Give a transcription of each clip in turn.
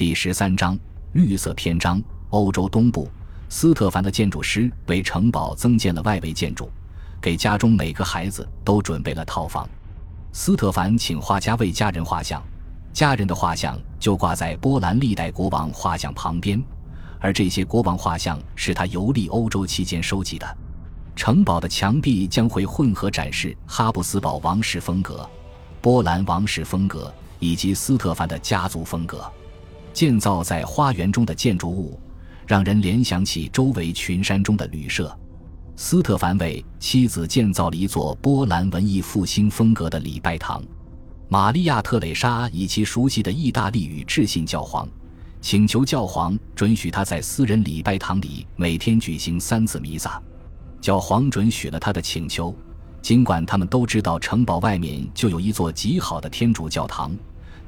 第十三章绿色篇章。欧洲东部，斯特凡的建筑师为城堡增建了外围建筑，给家中每个孩子都准备了套房。斯特凡请画家为家人画像，家人的画像就挂在波兰历代国王画像旁边，而这些国王画像是他游历欧洲期间收集的。城堡的墙壁将会混合展示哈布斯堡王室风格、波兰王室风格以及斯特凡的家族风格。建造在花园中的建筑物，让人联想起周围群山中的旅社。斯特凡为妻子建造了一座波兰文艺复兴风格的礼拜堂。玛利亚·特蕾莎以其熟悉的意大利语致信教皇，请求教皇准许他在私人礼拜堂里每天举行三次弥撒。教皇准许了他的请求，尽管他们都知道城堡外面就有一座极好的天主教堂。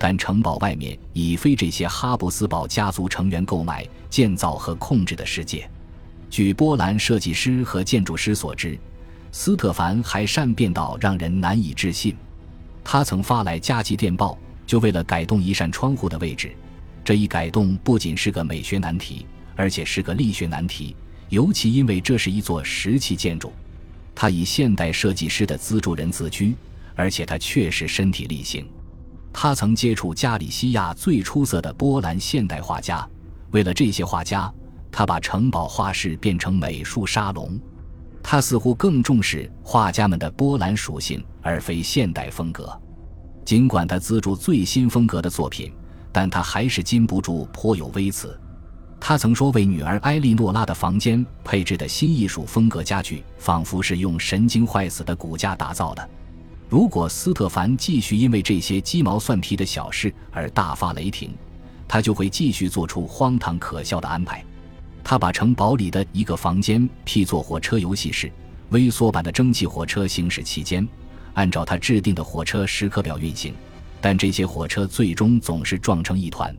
但城堡外面已非这些哈布斯堡家族成员购买、建造和控制的世界。据波兰设计师和建筑师所知，斯特凡还善变到让人难以置信。他曾发来加急电报，就为了改动一扇窗户的位置。这一改动不仅是个美学难题，而且是个力学难题，尤其因为这是一座石砌建筑。他以现代设计师的资助人自居，而且他确实身体力行。他曾接触加里西亚最出色的波兰现代画家，为了这些画家，他把城堡画室变成美术沙龙。他似乎更重视画家们的波兰属性，而非现代风格。尽管他资助最新风格的作品，但他还是禁不住颇有微词。他曾说，为女儿埃莉诺拉的房间配置的新艺术风格家具，仿佛是用神经坏死的骨架打造的。如果斯特凡继续因为这些鸡毛蒜皮的小事而大发雷霆，他就会继续做出荒唐可笑的安排。他把城堡里的一个房间辟作火车游戏室，微缩版的蒸汽火车行驶期间，按照他制定的火车时刻表运行，但这些火车最终总是撞成一团。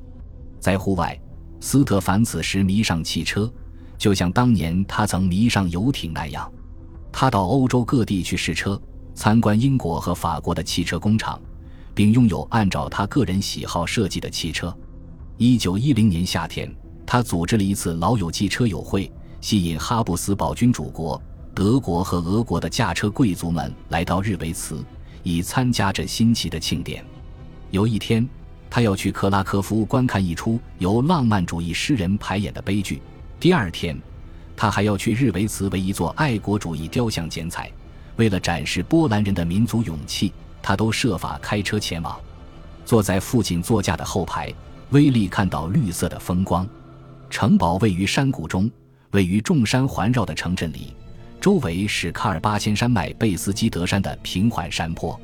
在户外，斯特凡此时迷上汽车，就像当年他曾迷上游艇那样。他到欧洲各地去试车。参观英国和法国的汽车工厂，并拥有按照他个人喜好设计的汽车。一九一零年夏天，他组织了一次老友记车友会，吸引哈布斯堡君主国、德国和俄国的驾车贵族们来到日维茨，以参加这新奇的庆典。有一天，他要去克拉科夫观看一出由浪漫主义诗人排演的悲剧；第二天，他还要去日维茨为一座爱国主义雕像剪彩。为了展示波兰人的民族勇气，他都设法开车前往。坐在父亲座驾的后排，威利看到绿色的风光。城堡位于山谷中，位于众山环绕的城镇里，周围是卡尔巴阡山脉贝斯基德山的平缓山坡。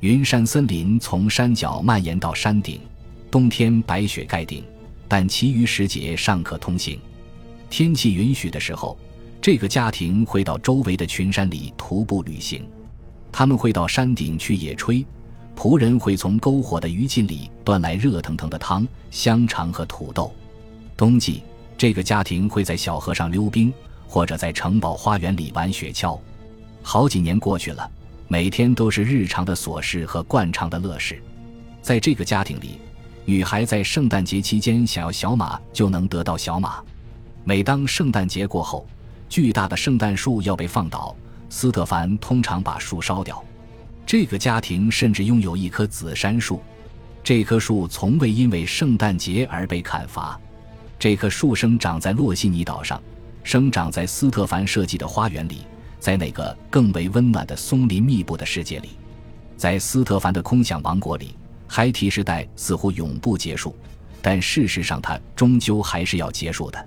云山森林从山脚蔓延到山顶，冬天白雪盖顶，但其余时节尚可通行。天气允许的时候。这个家庭会到周围的群山里徒步旅行，他们会到山顶去野炊，仆人会从篝火的余烬里端来热腾腾的汤、香肠和土豆。冬季，这个家庭会在小河上溜冰，或者在城堡花园里玩雪橇。好几年过去了，每天都是日常的琐事和惯常的乐事。在这个家庭里，女孩在圣诞节期间想要小马就能得到小马。每当圣诞节过后，巨大的圣诞树要被放倒，斯特凡通常把树烧掉。这个家庭甚至拥有一棵紫杉树，这棵树从未因为圣诞节而被砍伐。这棵树生长在洛西尼岛上，生长在斯特凡设计的花园里，在那个更为温暖的松林密布的世界里，在斯特凡的空想王国里，孩提时代似乎永不结束，但事实上它终究还是要结束的。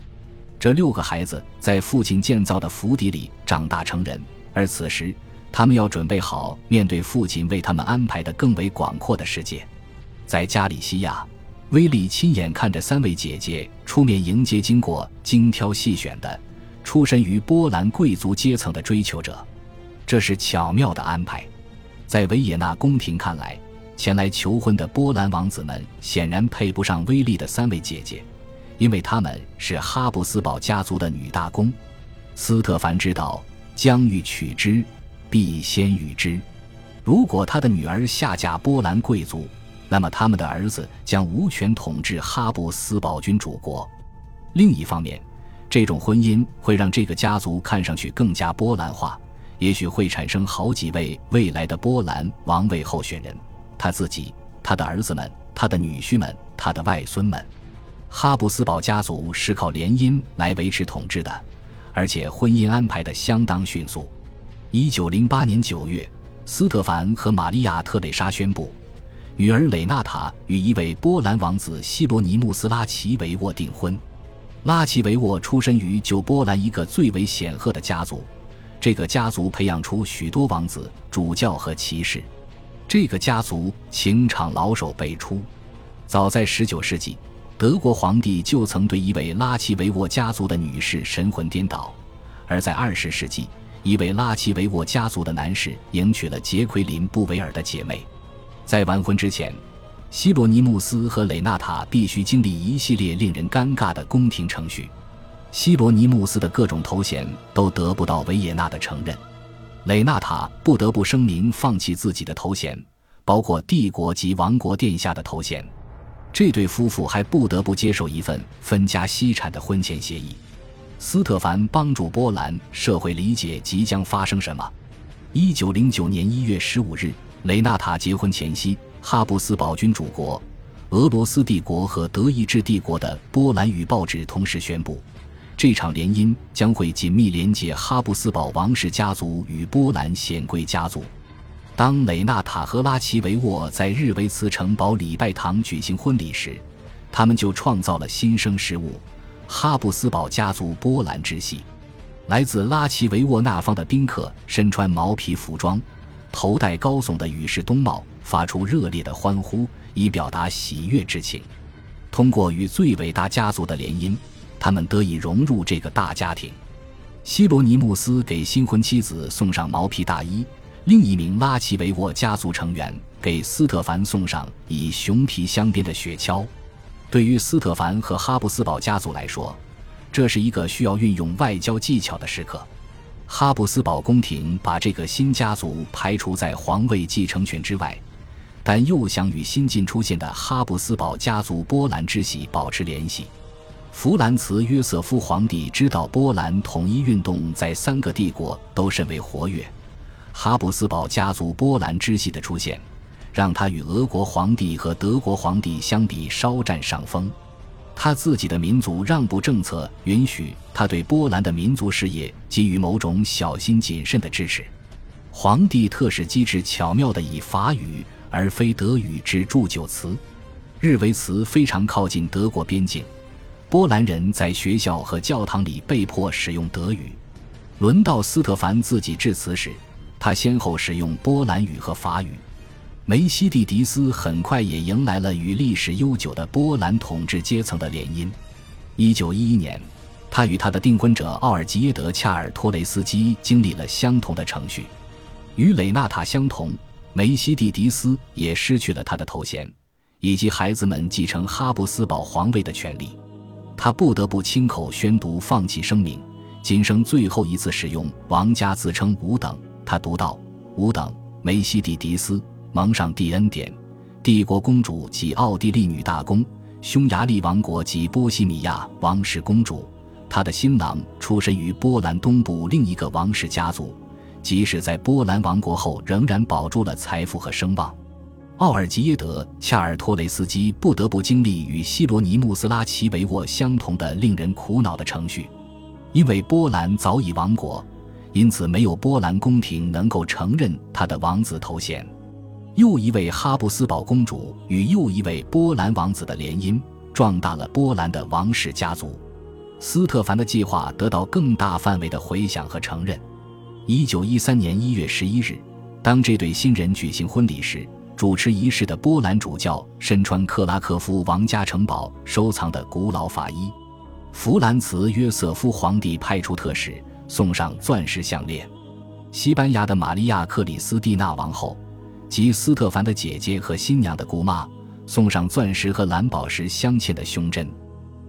这六个孩子在父亲建造的府邸里长大成人，而此时，他们要准备好面对父亲为他们安排的更为广阔的世界。在加里西亚，威利亲眼看着三位姐姐出面迎接经过精挑细选的、出身于波兰贵族阶层的追求者，这是巧妙的安排。在维也纳宫廷看来，前来求婚的波兰王子们显然配不上威利的三位姐姐。因为他们是哈布斯堡家族的女大公，斯特凡知道将欲取之，必先予之。如果他的女儿下嫁波兰贵族，那么他们的儿子将无权统治哈布斯堡君主国。另一方面，这种婚姻会让这个家族看上去更加波兰化，也许会产生好几位未来的波兰王位候选人，他自己、他的儿子们、他的女婿们、他的外孙们。哈布斯堡家族是靠联姻来维持统治的，而且婚姻安排的相当迅速。一九零八年九月，斯特凡和玛利亚·特蕾莎宣布，女儿蕾娜塔与一位波兰王子希罗尼穆斯·拉奇维沃订婚。拉奇维沃出身于旧波兰一个最为显赫的家族，这个家族培养出许多王子、主教和骑士。这个家族情场老手辈出。早在19世纪，德国皇帝就曾对一位拉奇维沃家族的女士神魂颠倒；而在20世纪，一位拉奇维沃家族的男士迎娶了杰奎琳·布维尔的姐妹。在完婚之前。希罗尼穆斯和蕾娜塔必须经历一系列令人尴尬的宫廷程序。希罗尼穆斯的各种头衔都得不到维也纳的承认，蕾娜塔不得不声明放弃自己的头衔，包括帝国及王国殿下的头衔。这对夫妇还不得不接受一份分家析产的婚前协议。斯特凡帮助波兰社会理解即将发生什么。一九零九年一月十五日，雷纳塔结婚前夕。哈布斯堡君主国、俄罗斯帝国和德意志帝国的波兰语报纸同时宣布，这场联姻将会紧密连接哈布斯堡王室家族与波兰显贵家族。当蕾娜塔和拉奇维沃在日维茨城堡礼拜堂举行婚礼时，他们就创造了新生事物——哈布斯堡家族波兰之系。来自拉奇维沃那方的宾客身穿毛皮服装，头戴高耸的羽饰冬帽。发出热烈的欢呼，以表达喜悦之情。通过与最伟大家族的联姻，他们得以融入这个大家庭。希罗尼穆斯给新婚妻子送上毛皮大衣，另一名拉奇维沃家族成员给斯特凡送上以熊皮镶边的雪橇。对于斯特凡和哈布斯堡家族来说，这是一个需要运用外交技巧的时刻。哈布斯堡宫廷把这个新家族排除在皇位继承权之外。但又想与新近出现的哈布斯堡家族波兰支系保持联系。弗兰茨·约瑟夫皇帝知道波兰统一运动在三个帝国都甚为活跃，哈布斯堡家族波兰支系的出现，让他与俄国皇帝和德国皇帝相比稍占上风。他自己的民族让步政策允许他对波兰的民族事业给予某种小心谨慎的支持。皇帝特使机智巧妙地以法语。而非德语之祝酒词，日维茨非常靠近德国边境，波兰人在学校和教堂里被迫使用德语。轮到斯特凡自己致辞时，他先后使用波兰语和法语。梅西蒂迪斯很快也迎来了与历史悠久的波兰统治阶层的联姻。一九一一年，他与他的订婚者奥尔吉耶德·恰尔托雷斯基经历了相同的程序，与蕾娜塔相同。梅西蒂迪斯也失去了他的头衔，以及孩子们继承哈布斯堡皇位的权利。他不得不亲口宣读放弃声明，今生最后一次使用王家自称五等。他读道：“五等，梅西蒂迪斯蒙上帝恩典，帝国公主及奥地利女大公，匈牙利王国及波西米亚王室公主。他的新郎出身于波兰东部另一个王室家族。”即使在波兰亡国后，仍然保住了财富和声望。奥尔吉耶德·恰尔托雷斯基不得不经历与希罗尼穆斯拉奇维沃相同的令人苦恼的程序，因为波兰早已亡国，因此没有波兰宫廷能够承认他的王子头衔。又一位哈布斯堡公主与又一位波兰王子的联姻，壮大了波兰的王室家族。斯特凡的计划得到更大范围的回响和承认。一九一三年一月十一日，当这对新人举行婚礼时，主持仪式的波兰主教身穿克拉科夫王家城堡收藏的古老法衣。弗兰茨·约瑟夫皇帝派出特使送上钻石项链。西班牙的玛利亚·克里斯蒂娜王后及斯特凡的姐姐和新娘的姑妈送上钻石和蓝宝石镶嵌的胸针。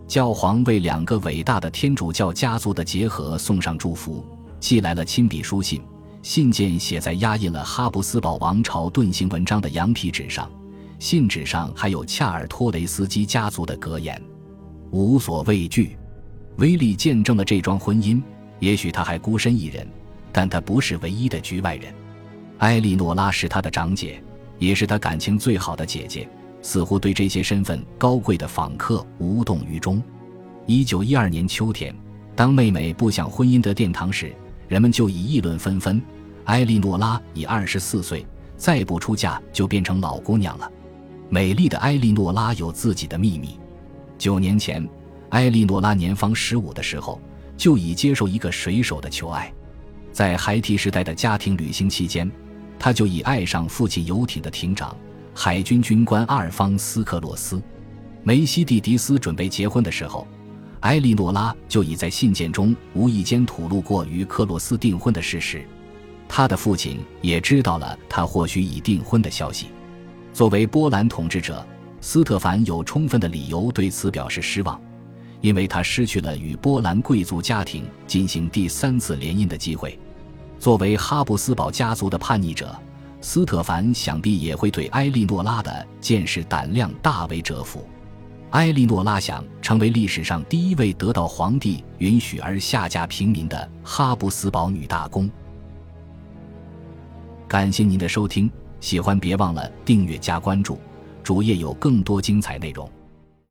教皇为两个伟大的天主教家族的结合送上祝福。寄来了亲笔书信，信件写在压印了哈布斯堡王朝盾形文章的羊皮纸上，信纸上还有恰尔托雷斯基家族的格言：“无所畏惧。”威力见证了这桩婚姻。也许他还孤身一人，但他不是唯一的局外人。埃莉诺拉是他的长姐，也是他感情最好的姐姐，似乎对这些身份高贵的访客无动于衷。一九一二年秋天，当妹妹步向婚姻的殿堂时，人们就已议论纷纷。埃莉诺拉已二十四岁，再不出嫁就变成老姑娘了。美丽的埃莉诺拉有自己的秘密。九年前，埃莉诺拉年方十五的时候，就已接受一个水手的求爱。在孩提时代的家庭旅行期间，他就已爱上父亲游艇的艇长、海军军官阿尔方斯·克洛斯。梅西蒂迪斯准备结婚的时候，埃莉诺拉就已在信件中无意间吐露过与克洛斯订婚的事实。他的父亲也知道了他或许已订婚的消息。作为波兰统治者，斯特凡有充分的理由对此表示失望，因为他失去了与波兰贵族家庭进行第三次联姻的机会。作为哈布斯堡家族的叛逆者，斯特凡想必也会对埃莉诺拉的见识胆量大为折服。埃莉诺拉想成为历史上第一位得到皇帝允许而下嫁平民的哈布斯堡女大公。感谢您的收听，喜欢别忘了订阅加关注，主页有更多精彩内容。